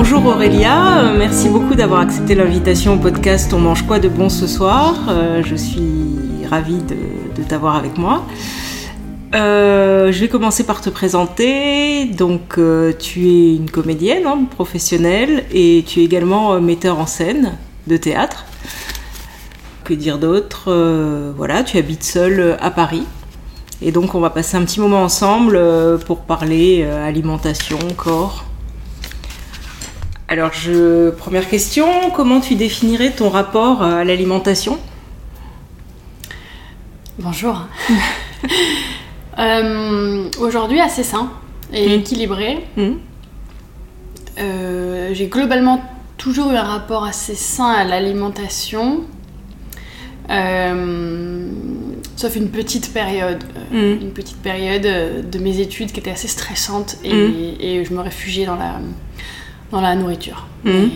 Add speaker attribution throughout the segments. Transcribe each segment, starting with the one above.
Speaker 1: Bonjour Aurélia, euh, merci beaucoup d'avoir accepté l'invitation au podcast On mange quoi de bon ce soir euh, Je suis ravie de, t'avoir avec moi. Euh, je vais commencer par te présenter. Donc, tu es une comédienne hein, professionnelle et tu es également metteur en scène de théâtre. Que dire d'autre Voilà, tu habites seule à Paris. Et donc, on va passer un petit moment ensemble pour parler alimentation, corps. Alors, je... première question, comment tu définirais ton rapport à l'alimentation?
Speaker 2: Bonjour. Euh, aujourd'hui, assez sain et mm. équilibré. Mm. Euh, j'ai globalement toujours eu un rapport assez sain à l'alimentation. Euh, sauf une petite période, mm. une petite période de mes études qui était assez stressante et je me réfugiais dans la, dans la nourriture. Mhm.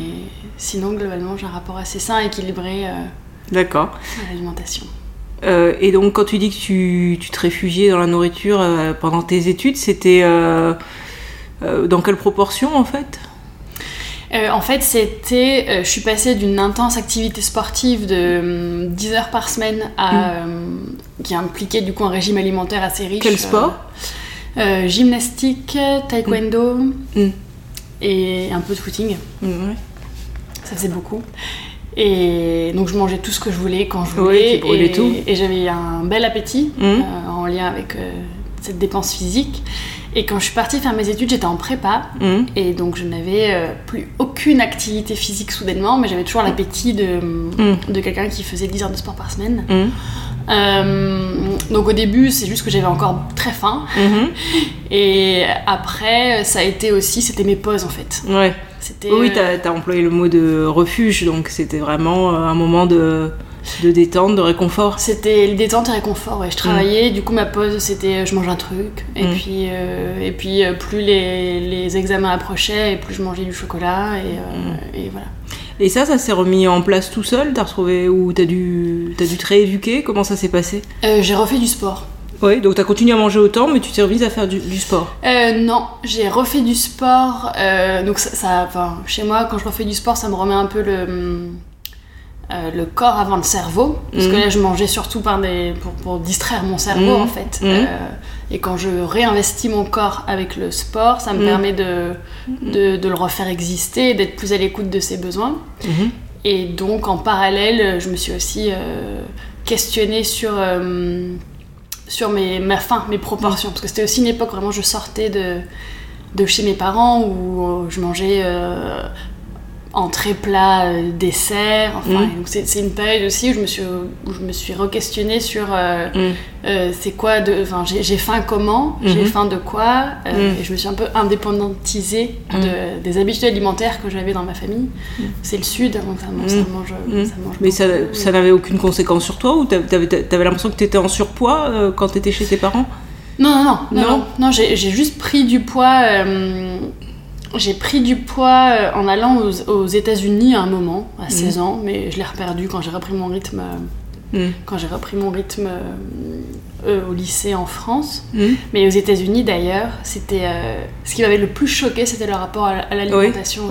Speaker 2: sinon, globalement, j'ai un rapport assez sain, équilibré euh,
Speaker 1: D'accord.
Speaker 2: à l'alimentation.
Speaker 1: Euh, et donc, quand tu dis que tu, tu te réfugiais dans la nourriture euh, pendant tes études, c'était dans quelle proportion en fait?
Speaker 2: En fait, c'était. je suis passée d'une intense activité sportive de 10 hum, heures par semaine à. Mhm. qui impliquait du coup un régime alimentaire assez riche.
Speaker 1: Quel sport?
Speaker 2: Gymnastique, taekwondo. Mhm et un peu de footing. Ça faisait beaucoup. Et donc je mangeais tout ce que je voulais quand je voulais. et,
Speaker 1: tout.
Speaker 2: et j'avais un bel appétit mmh. euh, en lien avec euh, cette dépense physique. Et quand je suis partie faire mes études, j'étais en prépa. Mmh. Et donc je n'avais euh, plus aucune activité physique soudainement, mais j'avais toujours l'appétit de, mmh. de quelqu'un qui faisait 10 heures de sport par semaine. Euh, donc au début, c'est juste que j'avais encore très faim. Mhm. Et après, ça a été aussi, c'était mes pauses en fait.
Speaker 1: Ouais. Oui, euh, t'as as employé le mot de refuge, donc c'était vraiment un moment de, de détente, de réconfort.
Speaker 2: C'était le détente et réconfort, ouais. Je travaillais, du coup ma pause c'était je mange un truc, et mm. puis, et puis plus les, les, examens approchaient, et plus je mangeais du chocolat, et, mm. et voilà.
Speaker 1: Et ça, ça s'est remis en place tout seul? T'as retrouvé ou t'as dû, as dû te rééduquer? Comment ça s'est passé?
Speaker 2: Euh, J'ai refait du sport.
Speaker 1: Oui, donc t'as continué à manger autant, mais tu t'es remise à faire du, sport
Speaker 2: euh, Non, j'ai refait du sport. Euh, donc ça, enfin, chez moi, quand je refais du sport, ça me remet un peu le euh, le corps avant le cerveau. Parce que mhm. là, je mangeais surtout par des, pour, distraire mon cerveau, mhm. en fait. Mhm. Euh, et quand je réinvestis mon corps avec le sport, ça me permet de, de, le refaire exister, d'être plus à l'écoute de ses besoins. Et donc, en parallèle, je me suis aussi euh, questionnée sur, sur mes, ma faim, mes proportions. Parce que c'était aussi une époque où vraiment je sortais de, de chez mes parents où je mangeais entrée, plat, euh, dessert. Enfin, mm. c'est une période aussi où je me suis, où je me suis re-questionnée sur euh, mm. euh, c'est quoi de. Enfin, j'ai faim comment, j'ai mm-hmm. faim de quoi, mm. et je me suis un peu indépendantisée de, des habitudes alimentaires que j'avais dans ma famille. C'est le sud, donc ça, mange, ça mange
Speaker 1: Mais ça, ça n'avait aucune conséquence sur toi ou t'avais avais, l'impression que tu étais en surpoids quand tu étais chez tes parents?
Speaker 2: Non, non, non, non, non, non j'ai juste pris du poids j'ai pris du poids euh, en allant aux, États-Unis à un moment, à 16 mhm. ans, mais je l'ai reperdu quand j'ai repris mon rythme. Euh, mhm. Quand j'ai repris mon rythme euh, au lycée en France, mhm. mais aux États-Unis d'ailleurs, c'était ce qui m'avait le plus choqué, c'était le rapport à, l'alimentation.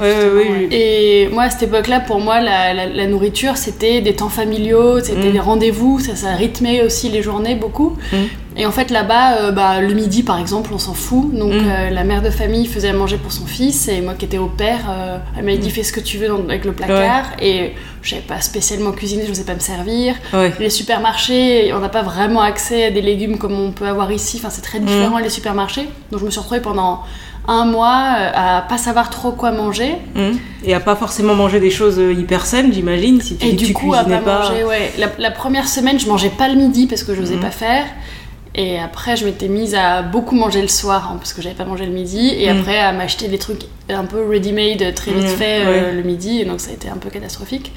Speaker 2: Et moi à cette époque-là, pour moi, la, nourriture, c'était des temps familiaux, c'était des rendez-vous, ça, ça rythmait aussi les journées beaucoup. Et en fait, là-bas, euh, bah, le midi, par exemple, on s'en fout. Donc, mm. euh, la mère de famille faisait à manger pour son fils, et moi qui étais au père, euh, elle m'avait dit mm. fais ce que tu veux avec le placard. Et je n'avais pas spécialement cuisiné, je ne sais pas me servir. Les supermarchés, on n'a pas vraiment accès à des légumes comme on peut avoir ici. Enfin, c'est très différent mm. les supermarchés. Donc, je me suis retrouvée pendant un mois à pas savoir trop quoi manger.
Speaker 1: Et à pas forcément manger des choses hyper saines, j'imagine, si tu,
Speaker 2: et du coup, à pas, manger, ouais. La, première semaine, je mangeais pas le midi parce que je n'osais pas faire. Et après, je m'étais mise à beaucoup manger le soir, hein, parce que j'avais pas mangé le midi, et mm. après à m'acheter des trucs un peu ready-made, très vite mm, fait euh, le midi, et donc ça a été un peu catastrophique.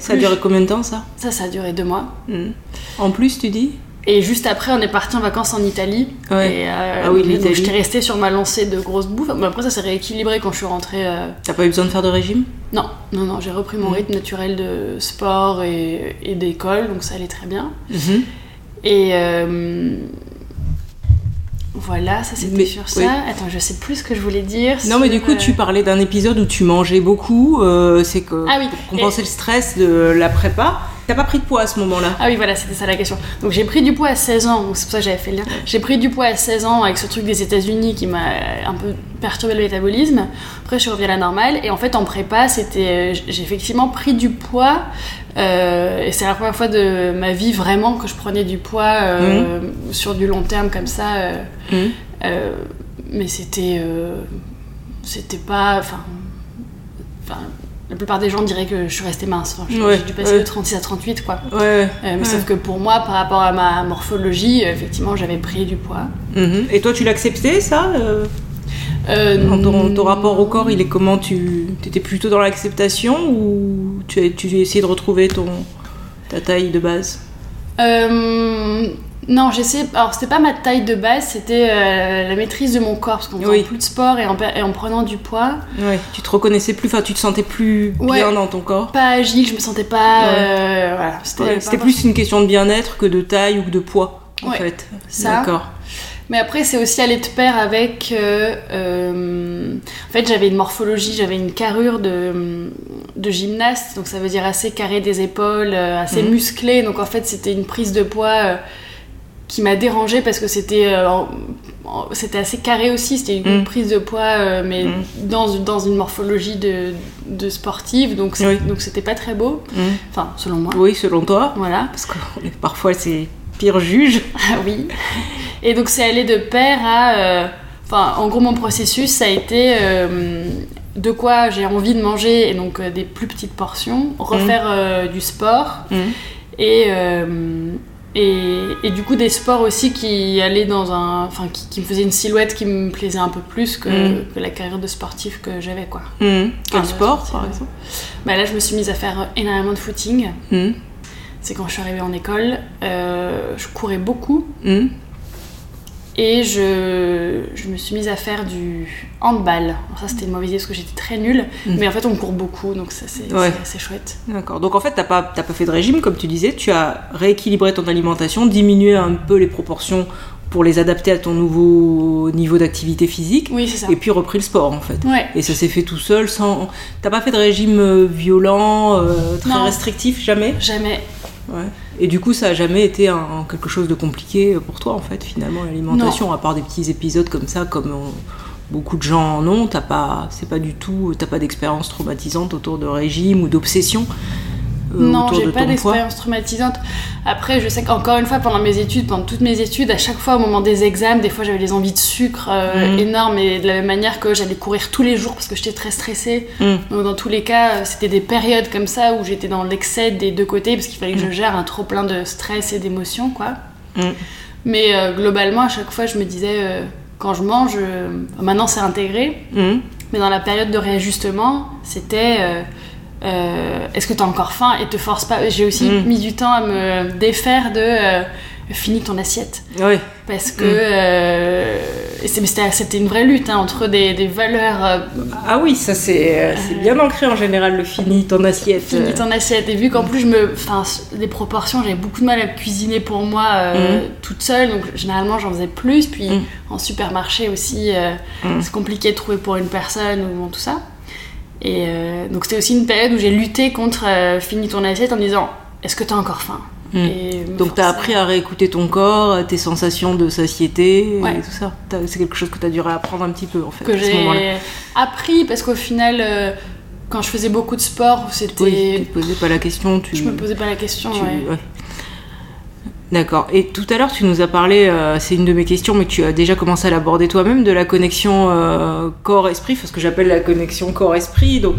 Speaker 1: ça a duré combien de temps ça?
Speaker 2: Ça, ça a duré deux mois.
Speaker 1: Mm. En plus, tu dis?
Speaker 2: Et juste après, on est parti en vacances en Italie. Et, euh, ah oui, donc j'étais restée sur ma lancée de grosse bouffe. Mais après, ça s'est rééquilibré quand je suis rentrée. Euh,
Speaker 1: T'as pas eu besoin de faire de régime?
Speaker 2: Non, non, non. J'ai repris mon rythme naturel de sport et, et d'école, donc ça allait très bien. Et, Voilà, ça c'était sur ça.
Speaker 1: oui.
Speaker 2: Attends, je sais plus ce que je voulais dire.
Speaker 1: Non, mais du coup,
Speaker 2: euh,
Speaker 1: tu parlais d'un épisode où tu mangeais beaucoup. euh, c'est que
Speaker 2: Ah oui.
Speaker 1: pour compenser le stress de la prépa. T'as pas pris de poids à ce moment-là
Speaker 2: Ah oui, voilà, c'était ça la question. Donc j'ai pris du poids à 16 ans, c'est pour ça que j'avais fait le lien. J'ai pris du poids à 16 ans avec ce truc des États-Unis qui m'a un peu perturbé le métabolisme. Après, je suis revenue à la normale. Et en fait, en prépa, c'était, euh, j'ai effectivement pris du poids. euh, et c'est la première fois de ma vie vraiment que je prenais du poids euh, sur du long terme comme ça. euh, euh, mais c'était. euh, c'était pas. Enfin. La plupart des gens diraient que je suis restée mince. Enfin, j'ai
Speaker 1: Ouais,
Speaker 2: dû passer
Speaker 1: ouais.
Speaker 2: de 36 à 38, quoi.
Speaker 1: Ouais.
Speaker 2: Euh, mais sauf que pour moi, par rapport à ma morphologie, euh, effectivement, j'avais pris du poids.
Speaker 1: Mhm. Et toi, tu l'acceptais, ça euh,
Speaker 2: Euh,
Speaker 1: Dans ton, ton rapport au corps, il est comment Tu étais plutôt dans l'acceptation ou tu as, tu essayé de retrouver ton, ta taille de base?
Speaker 2: Euh, non, j'essaie. Alors, c'était pas ma taille de base, c'était euh, la maîtrise de mon corps, parce qu'en faisant
Speaker 1: Oui.
Speaker 2: plus de sport et en, per- et en prenant du poids,
Speaker 1: Ouais. Tu te reconnaissais plus, enfin, tu te sentais plus
Speaker 2: Ouais.
Speaker 1: bien dans ton corps
Speaker 2: pas agile, je me sentais pas.
Speaker 1: Ouais.
Speaker 2: euh, voilà, c'était
Speaker 1: Ouais, plus une question de bien-être que de taille ou de poids, en fait.
Speaker 2: Ça.
Speaker 1: D'accord.
Speaker 2: Mais après, c'est aussi aller de pair avec. euh, euh, en fait, j'avais une morphologie, j'avais une carrure de, de gymnaste, donc ça veut dire assez carré des épaules, assez
Speaker 1: Mhm.
Speaker 2: musclé. Donc en fait, c'était une prise de poids euh, qui m'a dérangée parce que c'était. euh, c'était assez carré aussi, c'était une
Speaker 1: Mhm.
Speaker 2: prise de poids, euh, mais
Speaker 1: Mhm.
Speaker 2: dans, dans une morphologie de, de sportive, donc
Speaker 1: Oui.
Speaker 2: donc c'était pas très beau,
Speaker 1: Mhm.
Speaker 2: enfin selon moi.
Speaker 1: Oui, selon toi
Speaker 2: Voilà.
Speaker 1: Parce que parfois, c'est pire juge.
Speaker 2: Ah oui. Et donc c'est allé de pair à... euh, Enfin, en gros, mon processus, ça a été de quoi j'ai envie de manger, et donc des plus petites portions, refaire euh, du sport, et, et, et du coup des sports aussi qui allaient dans un... Enfin, qui, qui me faisaient une silhouette qui me plaisait un peu plus que, que la carrière de sportif que j'avais, quoi.
Speaker 1: Quel
Speaker 2: Ah,
Speaker 1: sport, par exemple
Speaker 2: Bah là, je me suis mise à faire énormément de footing.
Speaker 1: Mhm.
Speaker 2: C'est quand je suis arrivée en école, euh, je courais beaucoup. Et je, je me suis mise à faire du handball. Alors ça, c'était une mauvaise idée parce que j'étais très nulle.
Speaker 1: Mm.
Speaker 2: Mais en fait, on court beaucoup, donc ça, c'est
Speaker 1: Ouais.
Speaker 2: assez chouette.
Speaker 1: D'accord. Donc en fait, t'as pas, t'as pas fait de régime, comme tu disais. Tu as rééquilibré ton alimentation, diminué un peu les proportions pour les adapter à ton nouveau niveau d'activité physique,
Speaker 2: Oui, c'est ça.
Speaker 1: et puis repris le sport, en fait.
Speaker 2: Ouais.
Speaker 1: Et ça s'est fait tout seul, sans. T'as pas fait de régime euh, violent, euh, très
Speaker 2: Non.
Speaker 1: restrictif, jamais?
Speaker 2: Jamais.
Speaker 1: Ouais. Et du coup, ça a jamais été un, quelque chose de compliqué pour toi, en fait, finalement, l'alimentation, à part des petits épisodes comme ça, comme on- beaucoup de gens en ont. T'as pas, c'est pas du tout, t'as pas d'expérience traumatisante autour de régime ou d'obsession. Euh,
Speaker 2: non, j'ai pas d'expérience traumatisante. Après, je sais qu'encore une fois, pendant mes études, pendant toutes mes études, à chaque fois au moment des examens, des fois j'avais des envies de sucre euh,
Speaker 1: Mhm.
Speaker 2: énormes, et de la même manière que j'allais courir tous les jours parce que j'étais très stressée.
Speaker 1: Mm.
Speaker 2: Donc dans tous les cas, euh, c'était des périodes comme ça où j'étais dans l'excès des deux côtés parce qu'il fallait que
Speaker 1: Mm.
Speaker 2: je gère un trop plein de stress et d'émotions, quoi.
Speaker 1: Mm.
Speaker 2: Mais euh, globalement, à chaque fois, je me disais, euh, quand je mange, maintenant c'est intégré, mais dans la période de réajustement, c'était euh, euh, est-ce que tu as encore faim et te force pas. J'ai aussi
Speaker 1: Mm.
Speaker 2: mis du temps à me défaire de euh, finis ton assiette.
Speaker 1: Ouais.
Speaker 2: Parce que
Speaker 1: Mm.
Speaker 2: euh, c'est- mais c'était une vraie lutte hein, entre des, des valeurs euh,
Speaker 1: Ah oui, ça c'est euh, bien ancré en général le fini ton assiette.
Speaker 2: Finis ton assiette. Et vu qu'en plus, je me. Enfin, les proportions, j'avais beaucoup de mal à cuisiner pour moi euh, toute seule. Donc, généralement, j'en faisais plus. Puis,
Speaker 1: Mm.
Speaker 2: en supermarché aussi, euh,
Speaker 1: Mm.
Speaker 2: c'est compliqué de trouver pour une personne ou bon, tout ça. Et euh, donc, c'était aussi une période où j'ai lutté contre euh, finis ton assiette en me disant est-ce que t'as encore faim?
Speaker 1: Mm.
Speaker 2: Et me
Speaker 1: Donc t'as appris à réécouter ton corps, tes sensations de satiété
Speaker 2: Ouais.
Speaker 1: et tout ça. C'est quelque chose que t'as dû réapprendre un petit peu en fait.
Speaker 2: que j'ai appris parce qu'au final, euh, quand je faisais beaucoup de sport, c'était.
Speaker 1: Oui, tu te posais pas la question. Tu...
Speaker 2: je me posais pas la question.
Speaker 1: tu-
Speaker 2: ouais.
Speaker 1: ouais. D'accord. Et tout à l'heure, tu nous as parlé, euh, c'est une de mes questions, mais tu as déjà commencé à l'aborder toi-même, de la connexion euh, corps-esprit, ce que j'appelle la connexion corps-esprit. Donc,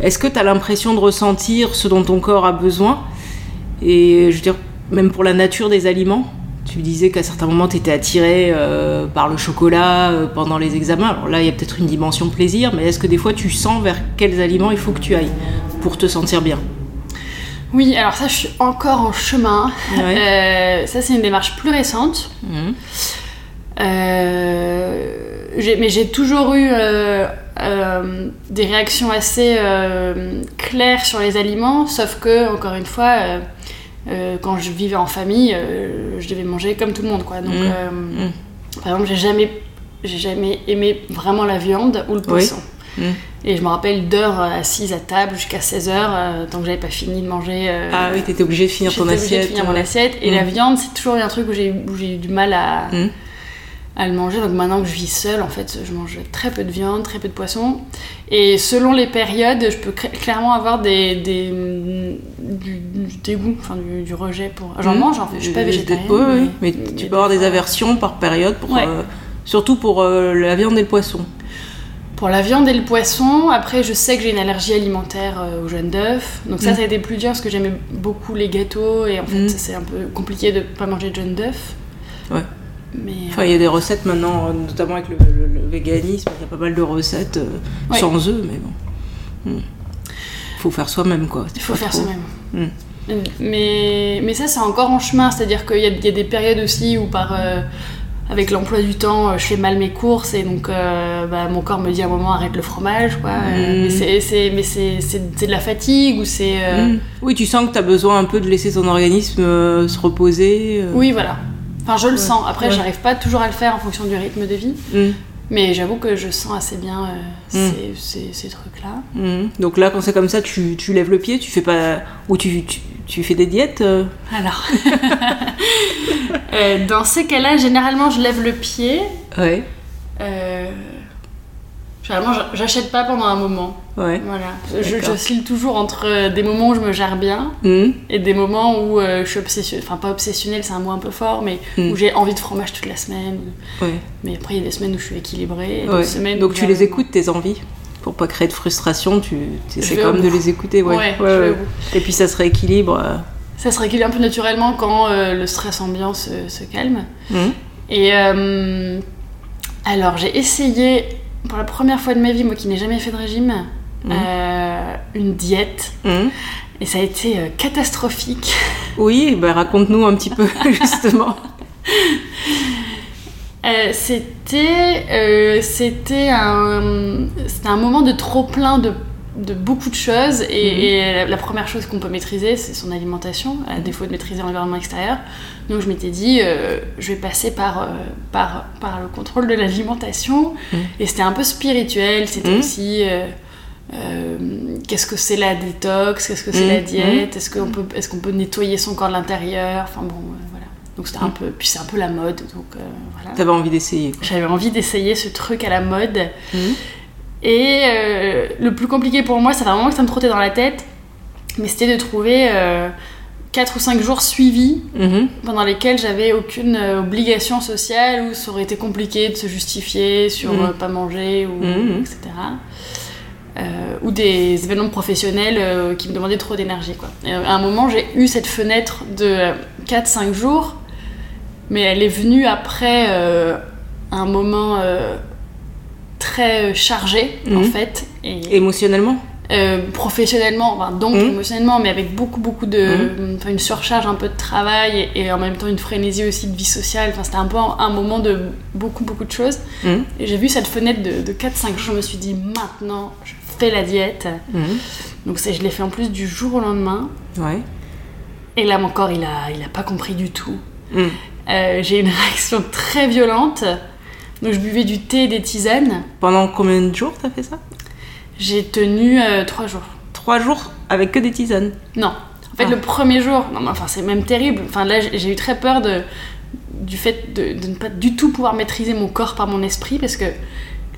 Speaker 1: est-ce que tu as l'impression de ressentir ce dont ton corps a besoin? Et je veux dire, même pour la nature des aliments tu disais qu'à certains moments, tu étais attiré euh, par le chocolat pendant les examens. Alors là, il y a peut-être une dimension plaisir, mais est-ce que des fois, tu sens vers quels aliments il faut que tu ailles pour te sentir bien?
Speaker 2: Oui, alors ça, je suis encore en chemin.
Speaker 1: Ouais.
Speaker 2: Euh, ça, c'est une démarche plus récente.
Speaker 1: Mhm.
Speaker 2: Euh, mais j'ai toujours eu euh, des réactions assez claires sur les aliments, sauf que, encore une fois, quand je vivais en famille, je devais manger comme tout le monde, quoi. Donc, euh,
Speaker 1: Mm.
Speaker 2: Par exemple, j'ai jamais, j'ai jamais aimé vraiment la viande ou le poisson.
Speaker 1: Mm.
Speaker 2: Et je me rappelle d'heures euh, assise à table jusqu'à 16h, euh, tant que j'avais pas fini de manger. euh,
Speaker 1: Ah oui, t'étais obligé de finir ton
Speaker 2: obligée de
Speaker 1: assiette.
Speaker 2: finir mon
Speaker 1: euh.
Speaker 2: assiette. Et
Speaker 1: Mm.
Speaker 2: la viande, c'est toujours un truc où j'ai eu du mal à,
Speaker 1: Mm.
Speaker 2: à le manger. Donc maintenant que je vis seule, en fait, je mange très peu de viande, très peu de poisson. Et selon les périodes, je peux cl- clairement avoir des, des, du, du dégoût, enfin du, du rejet pour. J'en mange, en fait, je suis pas végétarienne.
Speaker 1: ouais, ouais,
Speaker 2: mais,
Speaker 1: mais, tu
Speaker 2: mais
Speaker 1: peux avoir des aversions par période, pour,
Speaker 2: Ouais.
Speaker 1: euh, surtout pour la viande et le poisson.
Speaker 2: Pour la viande et le poisson, après je sais que j'ai une allergie alimentaire euh, aux jaunes d'œufs. Donc ça,
Speaker 1: Mm.
Speaker 2: ça a été plus dur parce que j'aimais beaucoup les gâteaux et en fait
Speaker 1: Mm.
Speaker 2: c'est un peu compliqué de pas manger de jaunes d'œufs.
Speaker 1: Ouais.
Speaker 2: Mais
Speaker 1: Enfin, il y a des recettes maintenant, euh, notamment avec le, le- le véganisme, il y a pas mal de recettes euh,
Speaker 2: Ouais.
Speaker 1: sans œufs, mais bon. Hmm. Faut faire soi-même, quoi.
Speaker 2: il faut faire soi-même.
Speaker 1: Mm.
Speaker 2: Mais, mais ça, c'est encore en chemin. C'est-à-dire qu'il y, a- il y a des périodes aussi où, par, euh, avec l'emploi du temps, euh, je fais mal mes courses et donc euh, bah, mon corps me dit à un moment arrête le fromage. Quoi. Euh,
Speaker 1: Mm.
Speaker 2: mais c'est- de la fatigue ou c'est. euh,
Speaker 1: Hmm. Oui, tu sens que tu as besoin un peu de laisser ton organisme euh, se reposer.
Speaker 2: Oui, voilà. Enfin, je le sens. Après,
Speaker 1: Ouais.
Speaker 2: j'arrive pas toujours à le faire en fonction du rythme de vie.
Speaker 1: Hmm.
Speaker 2: Mais j'avoue que je sens assez bien
Speaker 1: Mm.
Speaker 2: ces, ces- ces trucs-là.
Speaker 1: Donc là, quand c'est comme ça, tu, tu lèves le pied, tu fais pas. Ou tu, tu, tu fais des diètes.
Speaker 2: Alors, Euh, dans ces cas-là, généralement, je lève le pied.
Speaker 1: Ouais,
Speaker 2: Euh, Généralement, j'a- j'achète pas pendant un moment.
Speaker 1: ouais.
Speaker 2: Voilà. Je-. J'oscille toujours entre euh, des moments où je me gère bien
Speaker 1: Hmm.
Speaker 2: et des moments où euh, je suis obsessionnelle. Enfin, pas obsessionnelle, c'est un mot un peu fort, mais
Speaker 1: Mm.
Speaker 2: où j'ai envie de fromage toute la semaine.
Speaker 1: Ouais.
Speaker 2: Mais après, il y a des semaines où je suis équilibrée. et
Speaker 1: Ouais.
Speaker 2: semaines
Speaker 1: Donc tu les écoutes, tes envies Pour pas créer de frustration, tu essaies quand même de les écouter. Ouais.
Speaker 2: Ouais,
Speaker 1: Ouais. Et puis ça se rééquilibre.
Speaker 2: Ça se régule un peu naturellement quand euh, le stress ambiant se, se calme.
Speaker 1: Hmm.
Speaker 2: Et euh, alors, j'ai essayé pour la première fois de ma vie, moi qui n'ai jamais fait de régime,
Speaker 1: Mhm.
Speaker 2: euh, une diète.
Speaker 1: Hmm.
Speaker 2: Et ça a été catastrophique.
Speaker 1: Oui, bah, raconte-nous un petit peu, justement.
Speaker 2: C'était c'était un, c'était un moment de trop plein de, de beaucoup de choses. Et,
Speaker 1: Mhm.
Speaker 2: et la, première chose qu'on peut maîtriser, c'est son alimentation, à défaut de maîtriser l'environnement extérieur. Donc je m'étais dit, euh, je vais passer par, euh, par, par le contrôle de l'alimentation.
Speaker 1: Mhm.
Speaker 2: Et c'était un peu spirituel. C'était
Speaker 1: Mhm.
Speaker 2: aussi. euh, qu'est-ce que c'est la détox Qu'est-ce que c'est
Speaker 1: Mhm.
Speaker 2: la diète Est-ce qu'on peut, est qu'on peut nettoyer son corps de l'intérieur? Enfin bon, voilà. Donc c'était un
Speaker 1: Mhm.
Speaker 2: peu. Puis c'est un peu la mode. Donc voilà.
Speaker 1: T'avais envie d'essayer.
Speaker 2: J'avais envie d'essayer ce truc à la mode. Et euh, le plus compliqué pour moi, ça fait un moment que ça me trottait dans la tête, mais c'était de trouver 4 ou 5 jours suivis
Speaker 1: Mhm.
Speaker 2: pendant lesquels j'avais aucune euh, obligation sociale ou ça aurait été compliqué de se justifier sur euh, pas manger ou
Speaker 1: Mhm.
Speaker 2: etc. Euh, ou des événements professionnels euh, qui me demandaient trop d'énergie. quoi. Et à un moment, j'ai eu cette fenêtre de 4-5 jours, mais elle est venue après euh, un moment euh, très chargé, en
Speaker 1: Mhm.
Speaker 2: fait. Et,
Speaker 1: Émotionnellement
Speaker 2: euh, professionnellement, enfin, donc
Speaker 1: Mhm.
Speaker 2: émotionnellement, mais avec beaucoup, beaucoup de. enfin, une surcharge un peu de travail et, et en même temps une frénésie aussi de vie sociale. Enfin, c'était un peu un, un moment de beaucoup, beaucoup de choses.
Speaker 1: Mhm.
Speaker 2: Et j'ai vu cette fenêtre de, de 4-5 jours, je me suis dit maintenant, je fais la diète. Donc je l'ai fait en plus du jour au lendemain.
Speaker 1: Ouais.
Speaker 2: Et là, mon corps, il a, il a pas compris du tout. Euh, j'ai une réaction très violente. Donc je buvais du thé et des tisanes.
Speaker 1: Pendant combien de jours t'as fait ça?
Speaker 2: J'ai tenu 3 jours.
Speaker 1: Trois jours avec que des tisanes?
Speaker 2: Non. En fait,
Speaker 1: Ah.
Speaker 2: le premier jour, non, mais enfin, c'est même terrible. Enfin, là, j'ai eu très peur de, du fait de, de ne pas du tout pouvoir maîtriser mon corps par mon esprit parce que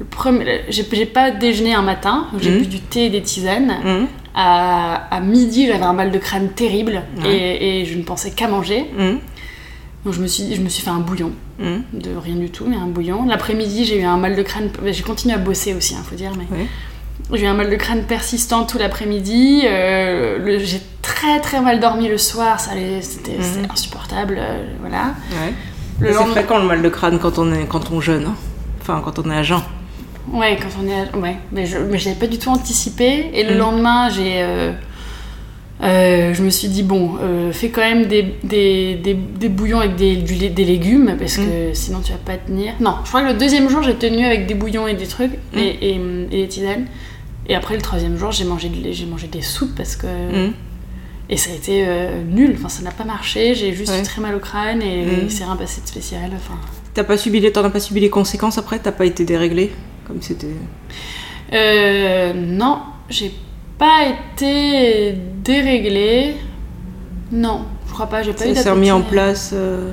Speaker 2: le premier, j'ai pas déjeuné un matin, j'ai
Speaker 1: Mhm.
Speaker 2: bu du thé et des tisanes.
Speaker 1: Mhm.
Speaker 2: À, à midi, j'avais un mal de crâne terrible
Speaker 1: Ouais.
Speaker 2: et, et je ne pensais qu'à manger.
Speaker 1: Mhm.
Speaker 2: Donc, je me suis, je me suis fait un bouillon
Speaker 1: Mhm.
Speaker 2: de rien du tout, mais un bouillon. L'après-midi, j'ai eu un mal de crâne. J'ai continué à bosser aussi, il faut dire, mais j'ai eu un mal de crâne persistant tout l'après-midi. euh, j'ai très très mal dormi le soir, ça allait- c'était insupportable, euh, voilà.
Speaker 1: Ouais.
Speaker 2: Le
Speaker 1: C'est
Speaker 2: lendemain-
Speaker 1: fréquent le mal de crâne quand on est quand on jeûne. hein. Enfin, quand on est à jeun.
Speaker 2: Ouais, quand on est, à- ouais, mais je, l'avais pas du tout anticipé. Et le
Speaker 1: Mhm.
Speaker 2: lendemain, j'ai, euh, je me suis dit bon, euh, fais quand même des, des, des, des bouillons avec des, du lait- des légumes parce que sinon tu vas pas tenir. Non, je crois que le deuxième jour j'ai tenu avec des bouillons et des trucs
Speaker 1: Mhm.
Speaker 2: et, et, et des tisanes. Et après le troisième jour j'ai mangé, de- j'ai mangé des soupes parce que
Speaker 1: Mhm.
Speaker 2: et ça a été euh, nul. Enfin ça n'a pas marché. J'ai juste
Speaker 1: Ouais.
Speaker 2: eu très mal au crâne et
Speaker 1: Mhm.
Speaker 2: il s'est rien passé de spécial. Enfin
Speaker 1: T'as pas subi les, t'en as pas subi les conséquences après? T'as pas été déréglé? Comme c'était
Speaker 2: Euh, non, j'ai pas été déréglée. Non, je crois pas, j'ai pas eu
Speaker 1: Ça s'est remis en place. euh,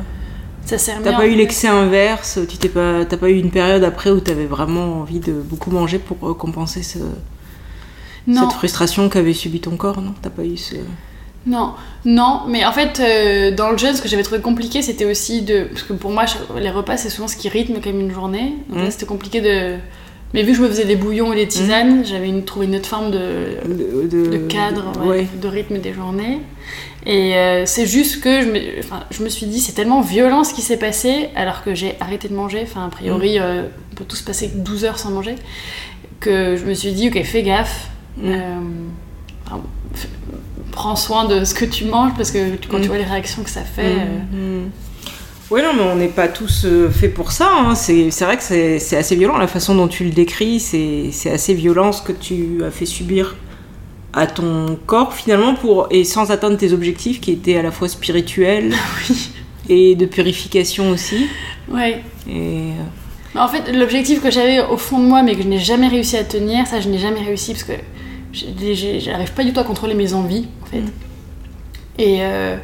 Speaker 2: Ça s'est remis
Speaker 1: T'as pas eu l'excès inverse Tu t'es pas, t'as pas eu une période après où t'avais vraiment envie de beaucoup manger pour euh, compenser ce- cette frustration qu'avait subi ton corps, non? T'as pas eu ce.
Speaker 2: non, non, mais en fait, euh, dans le jeûne, ce que j'avais trouvé compliqué, c'était aussi de. Parce que pour moi, les repas, c'est souvent ce qui rythme quand même une journée. Donc là,
Speaker 1: Mhm.
Speaker 2: c'était compliqué de. Mais vu que je me faisais des bouillons et des tisanes, j'avais une, trouvé une autre forme de,
Speaker 1: de, de-
Speaker 2: de cadre,
Speaker 1: ouais.
Speaker 2: ouais, de rythme des journées. Et euh, c'est juste que je me, enfin, je me suis dit, c'est tellement violent ce qui s'est passé, alors que j'ai arrêté de manger. Enfin, a priori,
Speaker 1: Mm.
Speaker 2: euh, on peut tous passer 12 heures sans manger. Que je me suis dit, ok, fais gaffe.
Speaker 1: Mm.
Speaker 2: Euh, enfin, prends soin de ce que tu manges, parce que quand tu vois les réactions que ça fait.
Speaker 1: Ouais, non, mais on n'est pas tous euh, faits pour ça. hein. C'est vrai que c'est assez violent. La façon dont tu le décris, c'est assez violent ce que tu as fait subir à ton corps finalement pour et sans atteindre tes objectifs qui étaient à la fois spirituels et de purification aussi.
Speaker 2: ouais.
Speaker 1: Et euh,
Speaker 2: en fait, l'objectif que j'avais au fond de moi, mais que je n'ai jamais réussi à tenir, ça, je n'ai jamais réussi parce que j'arrive pas du tout à contrôler mes envies, en fait.
Speaker 1: Mm.
Speaker 2: Et euh,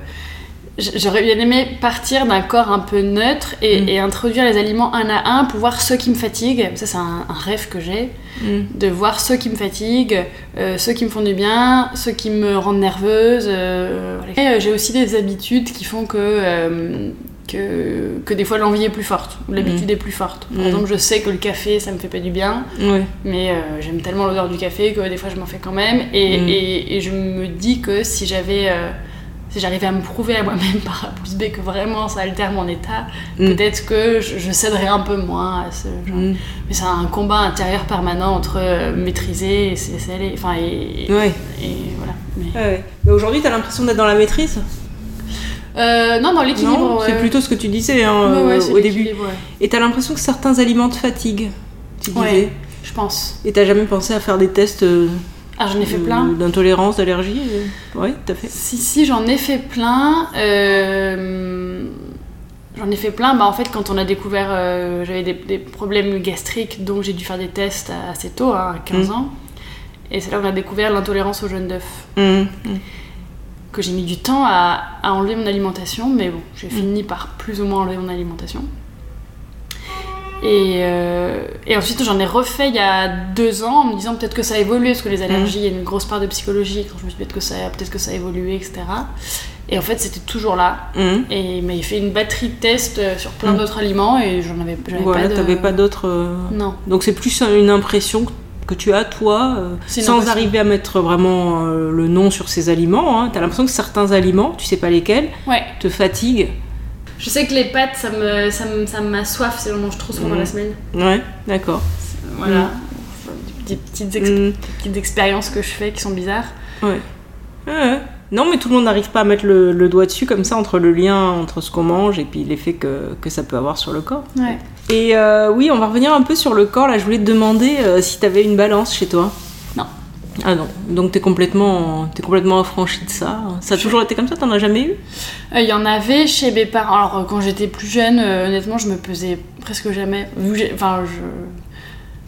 Speaker 2: j'aurais bien aimé partir d'un corps un peu neutre et,
Speaker 1: Mm.
Speaker 2: et introduire les aliments un à un pour voir ceux qui me fatiguent. Ça, c'est un, un rêve que j'ai,
Speaker 1: mm,
Speaker 2: de voir ceux qui me fatiguent, euh, ceux qui me font du bien, ceux qui me rendent nerveuse. euh, voilà. Euh, j'ai aussi des habitudes qui font que. euh, que, que des fois l'envie est plus forte, ou l'habitude est plus forte. Par
Speaker 1: Mm.
Speaker 2: exemple, je sais que le café, ça me fait pas du bien, mais j'aime tellement l'odeur du café que des fois je m'en fais quand même. Et,
Speaker 1: Mm.
Speaker 2: et- et je me dis que si j'avais. Si j'arrivais à me prouver à moi-même par A plus B que vraiment ça altère mon état,
Speaker 1: Mm.
Speaker 2: peut-être que je, je céderais un peu moins à ce genre.
Speaker 1: Mm.
Speaker 2: Mais c'est un combat intérieur permanent entre euh, maîtriser et aller. Enfin, et,
Speaker 1: Ouais.
Speaker 2: et voilà. Mais,
Speaker 1: Ouais, ouais. Mais aujourd'hui, t'as l'impression d'être dans la maîtrise?
Speaker 2: Euh, non, dans l'équilibre.
Speaker 1: C'est plutôt ce que tu disais hein, euh, au début. Et t'as l'impression que certains aliments te fatiguent, tu disais?
Speaker 2: Ouais, je pense.
Speaker 1: Et t'as jamais pensé à faire des tests euh,
Speaker 2: Ah, j'en ai fait plein.
Speaker 1: d'intolérance, d'allergie euh Ouais, t'as fait.
Speaker 2: Si, si, j'en ai fait plein. euh, J'en ai fait plein. Bah, en fait, quand on a découvert, euh, j'avais des, des problèmes gastriques, donc j'ai dû faire des tests assez tôt, hein, à 15
Speaker 1: Mm.
Speaker 2: ans. Et c'est là qu'on a découvert l'intolérance au jaune d'œuf.
Speaker 1: Mmh,
Speaker 2: Que j'ai mis du temps à, à enlever mon alimentation, mais bon,
Speaker 1: Mm.
Speaker 2: j'ai fini par plus ou moins enlever mon alimentation. Et, euh, et ensuite, j'en ai refait il y a deux ans en me disant peut-être que ça a évolué, parce que les allergies, il y a une grosse part de psychologie. Quand je me suis dit peut-être que ça, peut-être que ça a évolué, etc. Et en fait, c'était toujours là.
Speaker 1: mmh.
Speaker 2: Et il m'a fait une batterie de tests euh, sur plein
Speaker 1: Mm.
Speaker 2: d'autres aliments et j'en avais, j'avais
Speaker 1: Voilà,
Speaker 2: pas de...
Speaker 1: t'avais pas d'autres. euh,
Speaker 2: Non.
Speaker 1: Donc c'est plus une impression que tu as, toi, euh, sans
Speaker 2: impression.
Speaker 1: arriver à mettre vraiment euh, le nom sur ces aliments. Hein. T'as l'impression que certains aliments, tu sais pas lesquels,
Speaker 2: Ouais.
Speaker 1: te fatiguent.
Speaker 2: Je sais que les pâtes, ça me, ça me, ça si j'en mange trop souvent dans la semaine.
Speaker 1: Ouais, d'accord.
Speaker 2: Voilà. Des petites, ex-
Speaker 1: Mmh.
Speaker 2: des petites expériences que je fais qui sont bizarres.
Speaker 1: Ouais. Ouais, ouais. Non, mais tout le monde n'arrive pas à mettre le, le doigt dessus comme ça entre le lien entre ce qu'on mange et puis l'effet que, que ça peut avoir sur le corps.
Speaker 2: Ouais.
Speaker 1: Et euh, oui, on va revenir un peu sur le corps. Là, je voulais te demander euh, si tu avais une balance chez toi. Ah non. Donc t'es complètement, t'es complètement affranchi de ça. Ça a toujours été comme ça? T'en as jamais eu?
Speaker 2: Euh, Il y en avait chez mes parents. Alors, euh, quand j'étais plus jeune, euh, honnêtement, je me pesais presque jamais. Enfin, je...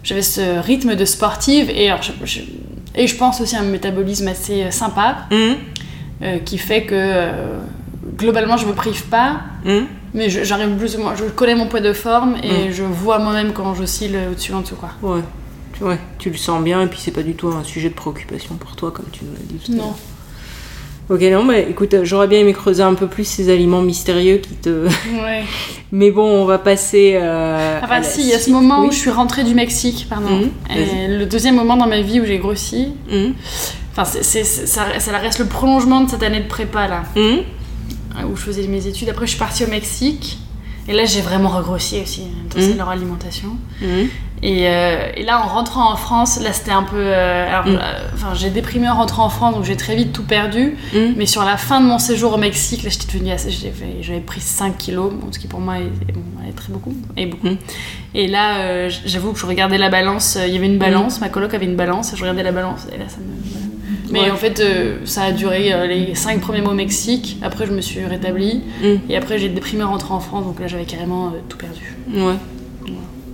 Speaker 2: j'avais ce rythme de sportive et, alors, je, je- et je pense aussi à un métabolisme assez euh, sympa euh, qui fait que euh, globalement, je me prive pas.
Speaker 1: hum.
Speaker 2: Mais je- j'arrive plus. Je connais mon poids de forme et je vois moi-même quand j'oscille au-dessus en dessous, quoi.
Speaker 1: Ouais. Ouais, tu le sens bien et puis c'est pas du tout un sujet de préoccupation pour toi comme tu nous l'as dit tout à l'heure.
Speaker 2: Non.
Speaker 1: Ok, non, mais écoute, j'aurais bien aimé creuser un peu plus ces aliments mystérieux qui te.
Speaker 2: Ouais.
Speaker 1: Mais bon, on va passer. Euh,
Speaker 2: Ah bah si, il y a ce moment
Speaker 1: Oui.
Speaker 2: où je suis rentrée du Mexique, pardon.
Speaker 1: Mhm,
Speaker 2: Et le deuxième moment dans ma vie où j'ai grossi.
Speaker 1: Hum,
Speaker 2: Enfin, c'est, c'est- c'est- ça, ça reste le prolongement de cette année de prépa là,
Speaker 1: hum.
Speaker 2: où je faisais mes études. Après, je suis partie au Mexique. Et là, j'ai vraiment regrossi aussi, dans
Speaker 1: Mhm.
Speaker 2: leur alimentation. Et, euh, et là, en rentrant en France, là, c'était un peu. euh, alors,
Speaker 1: Mhm.
Speaker 2: euh, enfin, j'ai déprimé en rentrant en France, donc j'ai très vite tout perdu. Mais sur la fin de mon séjour au Mexique, là, j'étais devenue assez. J'avais pris 5 kilos, bon, ce qui pour moi est, est- bon, est très beaucoup. Et, beaucoup. Et là, euh, j'avoue que je regardais la balance. Il y avait une balance, ma coloc avait une balance, et je regardais la balance. Et là, ça me. Mais
Speaker 1: Ouais.
Speaker 2: en fait, euh, ça a duré euh, les 5 premiers mois au Mexique. Après, je me suis rétablie.
Speaker 1: Mm.
Speaker 2: Et après, j'ai déprimé rentrée en France. Donc là, j'avais carrément euh, tout perdu.
Speaker 1: Ouais.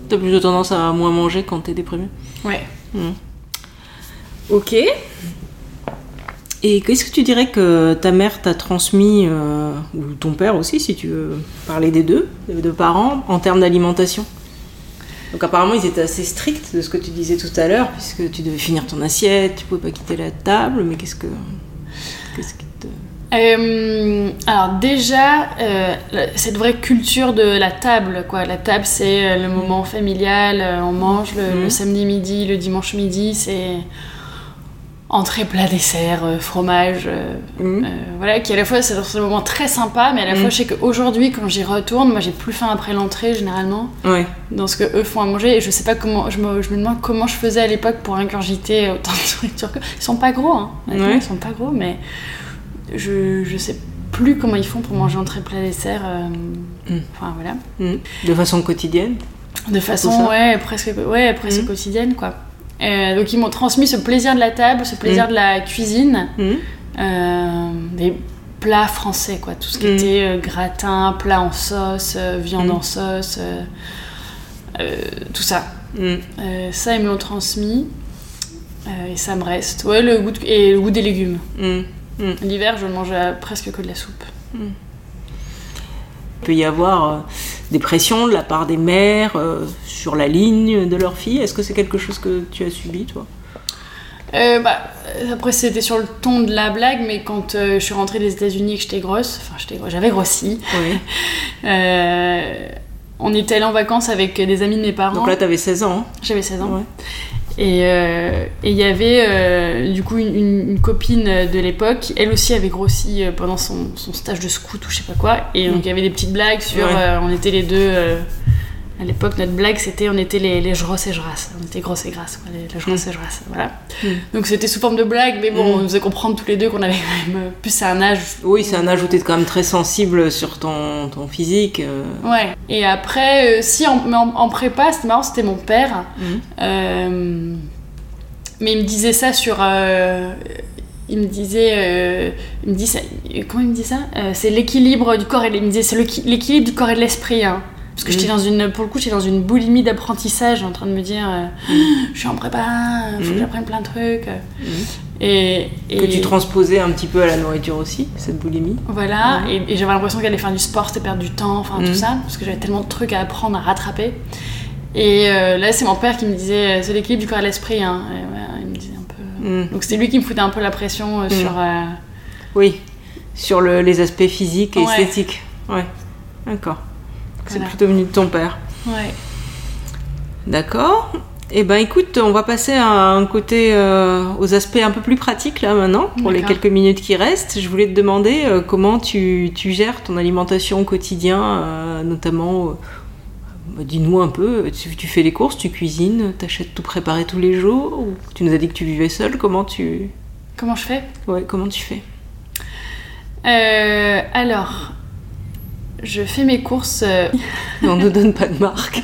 Speaker 1: T'as plus de tendance à moins manger quand t'es déprimé
Speaker 2: Ouais.
Speaker 1: Ok. Et qu'est-ce que tu dirais que ta mère t'a transmis, euh, ou ton père aussi, si tu veux parler des deux, des deux parents, en termes d'alimentation? Donc apparemment, ils étaient assez stricts de ce que tu disais tout à l'heure, puisque tu devais finir ton assiette, tu pouvais pas quitter la table, mais qu'est-ce que... Qu'est-ce qui te...
Speaker 2: Euh, alors déjà, euh, cette vraie culture de la table, quoi. La table, c'est euh, le moment familial, on mange le,
Speaker 1: Mhm.
Speaker 2: le samedi midi, le dimanche midi, c'est entrée, plat, dessert, euh, fromage, euh,
Speaker 1: Mhm.
Speaker 2: euh, voilà, qui à la fois c'est c'est un moment très sympa, mais à la
Speaker 1: Mhm.
Speaker 2: fois je sais qu'aujourd'hui quand j'y retourne, moi j'ai plus faim après l'entrée généralement,
Speaker 1: Ouais.
Speaker 2: dans ce que eux font à manger, et je sais pas comment, je me, je me demande comment je faisais à l'époque pour ingurgiter autant de nourriture que... Ils sont pas gros, hein,
Speaker 1: Ouais.
Speaker 2: ils sont pas gros, mais je, je sais plus comment ils font pour manger entrée, plat, dessert, euh,
Speaker 1: Mhm.
Speaker 2: enfin voilà.
Speaker 1: Mhm. De façon quotidienne
Speaker 2: De façon, ouais, presque, ouais, presque
Speaker 1: Mhm.
Speaker 2: quotidienne, quoi. Euh, donc ils m'ont transmis ce plaisir de la table, ce plaisir
Speaker 1: Mhm.
Speaker 2: de la cuisine,
Speaker 1: Mhm.
Speaker 2: euh, des plats français, quoi. Tout ce qui
Speaker 1: Mhm.
Speaker 2: était euh, gratin, plat en sauce, viande en sauce, tout ça. Ça, ils me l'ont transmis. et ça me reste. Ouais, le goût, de- et le goût des légumes. L'hiver, je ne mange presque que de la soupe.
Speaker 1: Il peut y avoir euh, des pressions de la part des mères euh, sur la ligne de leur fille. Est-ce que c'est quelque chose que tu as subi, toi?
Speaker 2: Euh, bah, après, c'était sur le ton de la blague, mais quand euh, je suis rentrée des États-Unis et que j'étais grosse, enfin, j'avais grossi,
Speaker 1: Oui.
Speaker 2: euh, on était allé en vacances avec des amis de mes parents.
Speaker 1: Donc là, t'avais 16 ans. hein?
Speaker 2: J'avais 16 ans.
Speaker 1: Ouais.
Speaker 2: Et euh, et il y avait euh, du coup une, une- une copine de l'époque, elle aussi avait grossi euh, pendant son, son stage de scout ou je sais pas quoi. Et donc il y avait des petites blagues sur.
Speaker 1: Ouais.
Speaker 2: euh, on était les deux. À l'époque, notre blague c'était on était les, les grosses et grasses. On était grosses et grasses, quoi, les, les grosses et grasses. Voilà.
Speaker 1: Mm.
Speaker 2: Donc c'était sous forme de blague, mais bon,
Speaker 1: Mm.
Speaker 2: on nous faisait comprendre tous les deux qu'on avait quand même. euh, Plus c'est un âge.
Speaker 1: Oui, c'est un âge où t'es quand même très sensible sur ton, ton physique. euh.
Speaker 2: Ouais. Et après, euh, si en, mais en, en prépa, c'était marrant, c'était mon père. Euh, mais il me disait ça sur. il me disait. il me dit ça. Comment il me dit ça? C'est l'équilibre du corps et. Il me disait c'est l'équi- l'équilibre du corps et de l'esprit. hein. Parce que j'étais dans une. Pour le coup, j'étais dans une boulimie d'apprentissage, en train de me dire euh, je suis en prépa, faut que
Speaker 1: Mhm.
Speaker 2: j'apprenne plein de trucs.
Speaker 1: Mhm.
Speaker 2: Et, et-
Speaker 1: Que tu transposais un petit peu à la nourriture aussi, cette boulimie.
Speaker 2: Voilà, et, et j'avais l'impression qu'aller faire du sport, c'était perdre du temps, enfin tout ça, parce que j'avais tellement de trucs à apprendre, à rattraper. Et euh, là, c'est mon père qui me disait, euh, c'est l'équilibre du corps et de l'esprit, hein. Il me disait un peu. Donc c'était lui qui me foutait un peu la pression euh, sur. euh,
Speaker 1: Oui, sur le- les aspects physiques et
Speaker 2: Ouais.
Speaker 1: esthétiques. Ouais, d'accord. C'est
Speaker 2: Voilà.
Speaker 1: plutôt venu de ton père.
Speaker 2: Ouais.
Speaker 1: D'accord. Eh ben écoute, on va passer à un côté euh, aux aspects un peu plus pratiques là maintenant pour les quelques minutes qui restent. Je voulais te demander euh, comment tu, tu gères ton alimentation au quotidien, euh, notamment. bah, Dis-nous un peu, tu, tu fais les courses, tu cuisines, t'achètes tout préparé tous les jours ou Tu nous as dit que tu vivais seule, comment tu...
Speaker 2: Comment je fais?
Speaker 1: Ouais, comment tu fais?
Speaker 2: Alors, je fais mes courses euh,
Speaker 1: On ne donne pas de marque.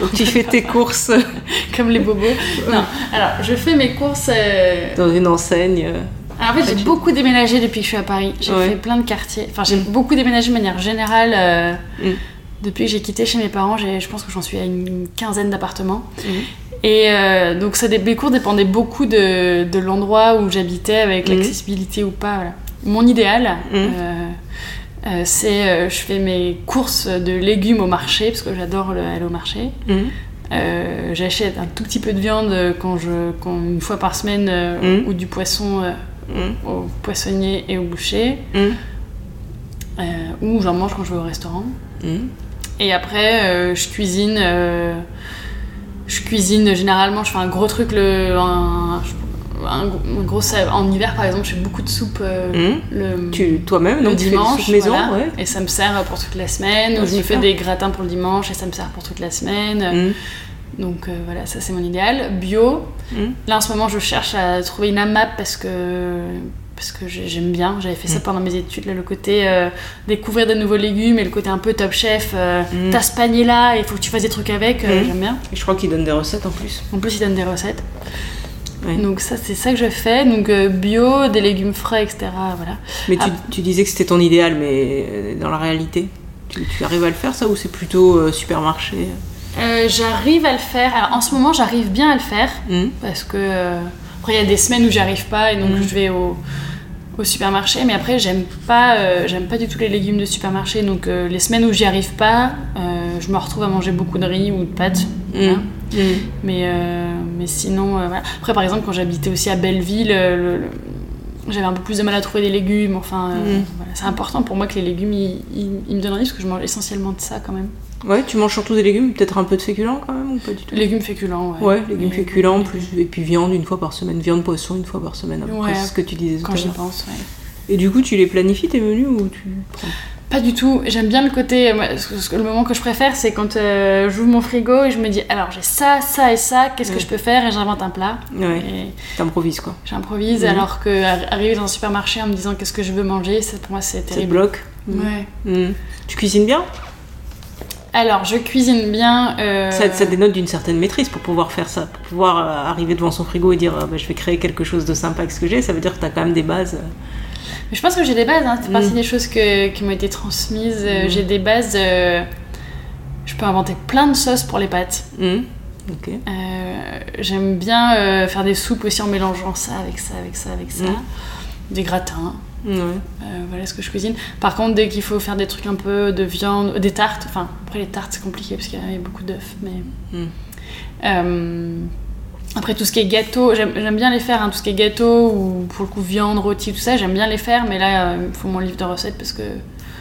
Speaker 1: Donc tu fais tes courses
Speaker 2: comme les bobos. Non, alors je fais mes courses. euh,
Speaker 1: dans une enseigne. euh,
Speaker 2: Alors, en fait, j'ai
Speaker 1: tu-
Speaker 2: beaucoup déménagé depuis que je suis à Paris. J'ai
Speaker 1: Ouais.
Speaker 2: fait plein de quartiers. Enfin, j'ai beaucoup déménagé de manière générale.
Speaker 1: Mm.
Speaker 2: Depuis que j'ai quitté chez mes parents, je pense que j'en suis à une quinzaine d'appartements.
Speaker 1: Mhm.
Speaker 2: Et donc, ça, mes cours dépendaient beaucoup de, de l'endroit où j'habitais, avec l'accessibilité ou pas. voilà. Mon idéal. Euh, c'est euh, je fais mes courses de légumes au marché, parce que j'adore le- aller au marché.
Speaker 1: Mhm.
Speaker 2: Euh, J'achète un tout petit peu de viande quand je, quand, une fois par semaine,
Speaker 1: Mhm.
Speaker 2: ou du poisson
Speaker 1: Mhm.
Speaker 2: au poissonnier et au boucher, ou j'en mange quand je vais au restaurant. Et après, je cuisine. je cuisine généralement, je fais un gros truc le. Un, un gros- un gros sa- en hiver par exemple, je fais beaucoup de soupe euh,
Speaker 1: Mhm.
Speaker 2: le,
Speaker 1: Tu, toi-même,
Speaker 2: le
Speaker 1: donc tu fais des
Speaker 2: dimanche.
Speaker 1: maison,
Speaker 2: voilà.
Speaker 1: ouais.
Speaker 2: Et ça me sert pour toute la semaine. Ou je fais des gratins pour le dimanche et ça me sert pour toute la semaine.
Speaker 1: Mhm.
Speaker 2: Donc euh, voilà, ça c'est mon idéal. Bio.
Speaker 1: Mhm.
Speaker 2: Là en ce moment, je cherche à trouver une AMAP parce que parce que j'ai- j'aime bien. J'avais fait ça pendant mes études, là, le côté euh, découvrir de nouveaux légumes et le côté un peu top chef. euh,
Speaker 1: Mm.
Speaker 2: T'as ce panier là, il faut que tu fasses des trucs avec. euh,
Speaker 1: Mm.
Speaker 2: J'aime bien.
Speaker 1: Et je crois qu'ils donnent des recettes en plus.
Speaker 2: En plus, ils donnent des recettes.
Speaker 1: Ouais.
Speaker 2: Donc ça, c'est ça que je fais. Donc euh, bio, des légumes frais, etc. Voilà.
Speaker 1: Mais tu,
Speaker 2: Ah.
Speaker 1: tu disais que c'était ton idéal, mais euh, dans la réalité, tu, tu arrives à le faire ça ou c'est plutôt euh, supermarché?
Speaker 2: Euh, j'arrive à le faire. Alors en ce moment, j'arrive bien à le faire
Speaker 1: Hmm
Speaker 2: parce que après il y a des semaines où j'y arrive pas et donc
Speaker 1: Mhm.
Speaker 2: je vais au, au supermarché. Mais après, j'aime pas, j'aime pas du tout les légumes de supermarché. Donc les semaines où j'y arrive pas, je me retrouve à manger beaucoup de riz ou de pâtes.
Speaker 1: Hmm. Hmm.
Speaker 2: Mais, mais sinon, euh, voilà. Après, par exemple, quand j'habitais aussi à Belleville, euh, le- le- j'avais un peu plus de mal à trouver des légumes. Enfin, euh,
Speaker 1: Mm.
Speaker 2: voilà. c'est important pour moi que les légumes, ils, ils- ils me donnent envie parce que je mange essentiellement de ça quand même.
Speaker 1: Ouais, tu manges surtout des légumes, peut-être un peu de féculents quand même ou pas du tout?
Speaker 2: Légumes féculents, ouais.
Speaker 1: Ouais, légumes
Speaker 2: Et-
Speaker 1: féculents, plus, et puis viande une fois par semaine, viande poisson une fois par semaine, à peu près,
Speaker 2: Ouais,
Speaker 1: c'est ce que tu disais tout
Speaker 2: Quand j'y pense, ouais.
Speaker 1: Et du coup, tu les planifies tes menus ou tu prends
Speaker 2: Pas du tout. J'aime bien le côté. le moment que je préfère, c'est quand euh, j'ouvre mon frigo et je me dis alors j'ai ça, ça et ça, qu'est-ce
Speaker 1: Ouais.
Speaker 2: que je peux faire? Et j'invente un plat.
Speaker 1: Ouais, t'improvises quoi.
Speaker 2: j'improvise.
Speaker 1: Mhm.
Speaker 2: Alors que ar- arriver dans un supermarché en me disant qu'est-ce que je veux manger, ça, pour moi c'est
Speaker 1: Ça te
Speaker 2: terrible.
Speaker 1: bloque? Hmm.
Speaker 2: Ouais.
Speaker 1: Hmm. Tu cuisines bien?
Speaker 2: Alors je cuisine bien. euh,
Speaker 1: ça, ça dénote d'une certaine maîtrise pour pouvoir faire ça, pour pouvoir euh, arriver devant son frigo et dire ah, bah, je vais créer quelque chose de sympa avec ce que j'ai, ça veut dire que t'as quand même des bases.
Speaker 2: Mais je pense que j'ai des bases, hein. c'est
Speaker 1: Mm.
Speaker 2: partie des choses que- qui m'ont été transmises. Euh,
Speaker 1: Mm.
Speaker 2: J'ai des bases. euh, Je peux inventer plein de sauces pour les pâtes.
Speaker 1: Ok.
Speaker 2: Euh, J'aime bien faire des soupes aussi en mélangeant ça avec ça, avec ça, avec ça.
Speaker 1: Mm.
Speaker 2: Des gratins.
Speaker 1: Ouais.
Speaker 2: Euh, voilà ce que je cuisine. Par contre, dès qu'il faut faire des trucs un peu de viande, des tartes, enfin, après les tartes c'est compliqué parce qu'il y a beaucoup d'œufs, mais.
Speaker 1: Mm.
Speaker 2: Euh, après tout ce qui est gâteau, j'aime bien les faire, hein, tout ce qui est gâteau ou pour le coup viande, rôti, tout ça, j'aime bien les faire, mais là euh, il faut mon livre de recettes parce que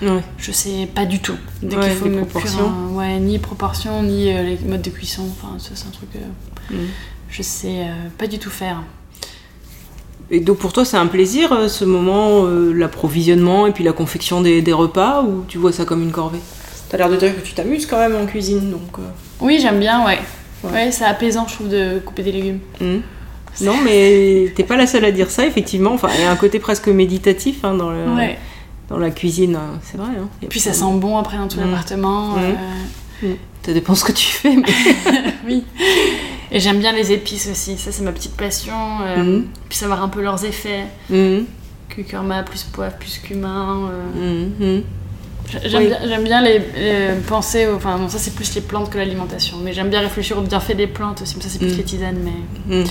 Speaker 1: Ouais.
Speaker 2: je sais pas du tout. Dès
Speaker 1: Ouais,
Speaker 2: qu'il faut
Speaker 1: les
Speaker 2: me
Speaker 1: proportions.
Speaker 2: cuire un- ouais, ni proportions, ni euh, les modes de cuisson, enfin ça c'est un truc que
Speaker 1: Hmm.
Speaker 2: je sais euh, pas du tout faire.
Speaker 1: Et donc pour toi, c'est un plaisir euh, ce moment, euh, l'approvisionnement et puis la confection des, des repas, ou tu vois ça comme une corvée? T'as l'air de dire que tu t'amuses quand même en cuisine, donc. euh,
Speaker 2: Oui, j'aime bien, ouais.
Speaker 1: Ouais.
Speaker 2: C'est apaisant, je trouve, de couper des légumes.
Speaker 1: hmm. Non, mais t'es pas la seule à dire ça, effectivement. Enfin, il y a un côté presque méditatif hein, dans, le-
Speaker 2: Ouais.
Speaker 1: dans la cuisine, hein. c'est vrai. Hein.
Speaker 2: Puis ça sent bon après dans tout
Speaker 1: Mm.
Speaker 2: l'appartement.
Speaker 1: Mm.
Speaker 2: euh,
Speaker 1: Ça dépend ce que tu fais, mais.
Speaker 2: oui. Et j'aime bien les épices aussi. Ça, c'est ma petite passion. euh. Puis savoir un peu leurs effets. Curcuma plus poivre plus cumin. euh. J'aime
Speaker 1: Oui.
Speaker 2: bien, j'aime bien les, les- penser. au- Enfin, non, ça, c'est plus les plantes que l'alimentation. Mais j'aime bien réfléchir aux bienfaits des plantes aussi. Mais ça, c'est plus
Speaker 1: Mm.
Speaker 2: les tisanes. Mais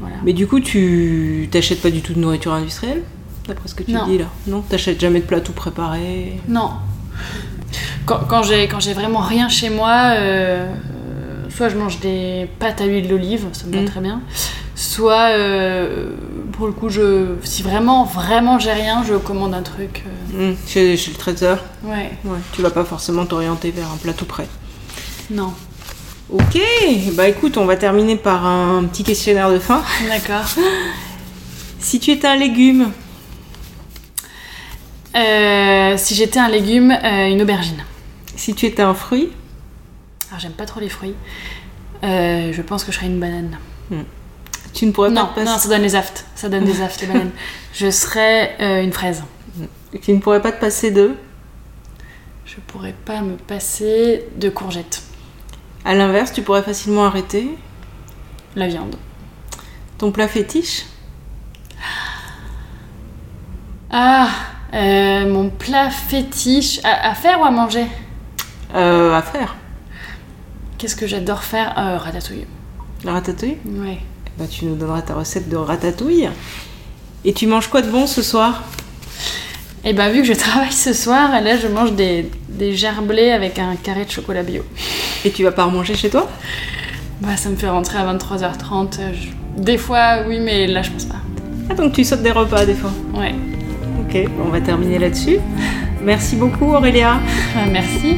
Speaker 2: voilà.
Speaker 1: Mais du coup, tu t'achètes pas du tout de nourriture industrielle D'après ce que tu
Speaker 2: Non.
Speaker 1: dis là? Non? T'achètes jamais de plat tout préparé
Speaker 2: Non. Quand, quand j'ai quand j'ai vraiment rien chez moi, euh, euh, soit je mange des pâtes à l'huile d'olive, ça me va
Speaker 1: Mm.
Speaker 2: très bien. Soit, euh, pour le coup, je, si vraiment, vraiment j'ai rien, je commande un truc. euh,
Speaker 1: Mhm, chez, chez le traiteur
Speaker 2: ouais,
Speaker 1: Ouais, tu vas pas forcément t'orienter vers un plat tout prêt.
Speaker 2: non.
Speaker 1: Ok, bah écoute, on va terminer par un petit questionnaire de fin.
Speaker 2: D'accord.
Speaker 1: Si tu étais un légume,
Speaker 2: Euh, si j'étais un légume, euh, une aubergine.
Speaker 1: si tu étais un fruit,
Speaker 2: Alors, j'aime pas trop les fruits. Je pense que je serais une banane.
Speaker 1: Tu ne pourrais
Speaker 2: Non,
Speaker 1: pas te
Speaker 2: non, ça donne les aftes. Ça donne des aftes, les bananes. Je serais euh, une fraise.
Speaker 1: tu ne pourrais pas te passer de.
Speaker 2: Je pourrais pas me passer de courgettes.
Speaker 1: À l'inverse, tu pourrais facilement arrêter.
Speaker 2: La viande.
Speaker 1: Ton plat fétiche
Speaker 2: Ah, euh, mon plat fétiche à, à faire ou à manger?
Speaker 1: Euh, à faire.
Speaker 2: Qu'est-ce que j'adore faire? Euh, Ratatouille.
Speaker 1: La ratatouille?
Speaker 2: Ouais.
Speaker 1: Bah, Tu nous donneras ta recette de ratatouille. Et tu manges quoi de bon ce soir?
Speaker 2: Et bah vu que je travaille ce soir, là je mange des, des gerblés avec un carré de chocolat bio.
Speaker 1: Et tu vas pas remanger chez toi?
Speaker 2: Bah ça me fait rentrer à 23h30. euh, je- Des fois oui, mais là je pense pas.
Speaker 1: Ah, donc tu sautes des repas des fois?
Speaker 2: Ouais.
Speaker 1: Ok, on va terminer là-dessus. Merci beaucoup Aurélia.
Speaker 2: Merci.